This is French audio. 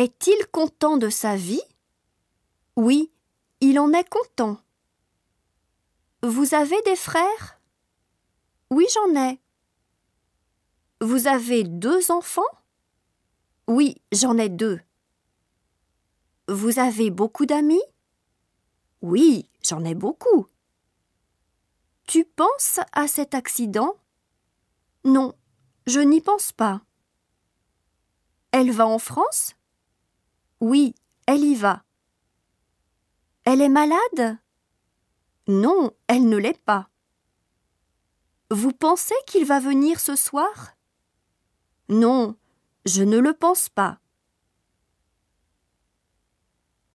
Est-il content de sa vie? Oui, il en est content. Vous avez des frères? Oui, j'en ai. Vous avez deux enfants? Oui, j'en ai deux. Vous avez beaucoup d'amis? Oui, j'en ai beaucoup. Tu penses à cet accident? Non, je n'y pense pas. Elle va en France? Oui, elle y va. Elle est malade? Non, elle ne l'est pas. Vous pensez qu'il va venir ce soir? Non, je ne le pense pas.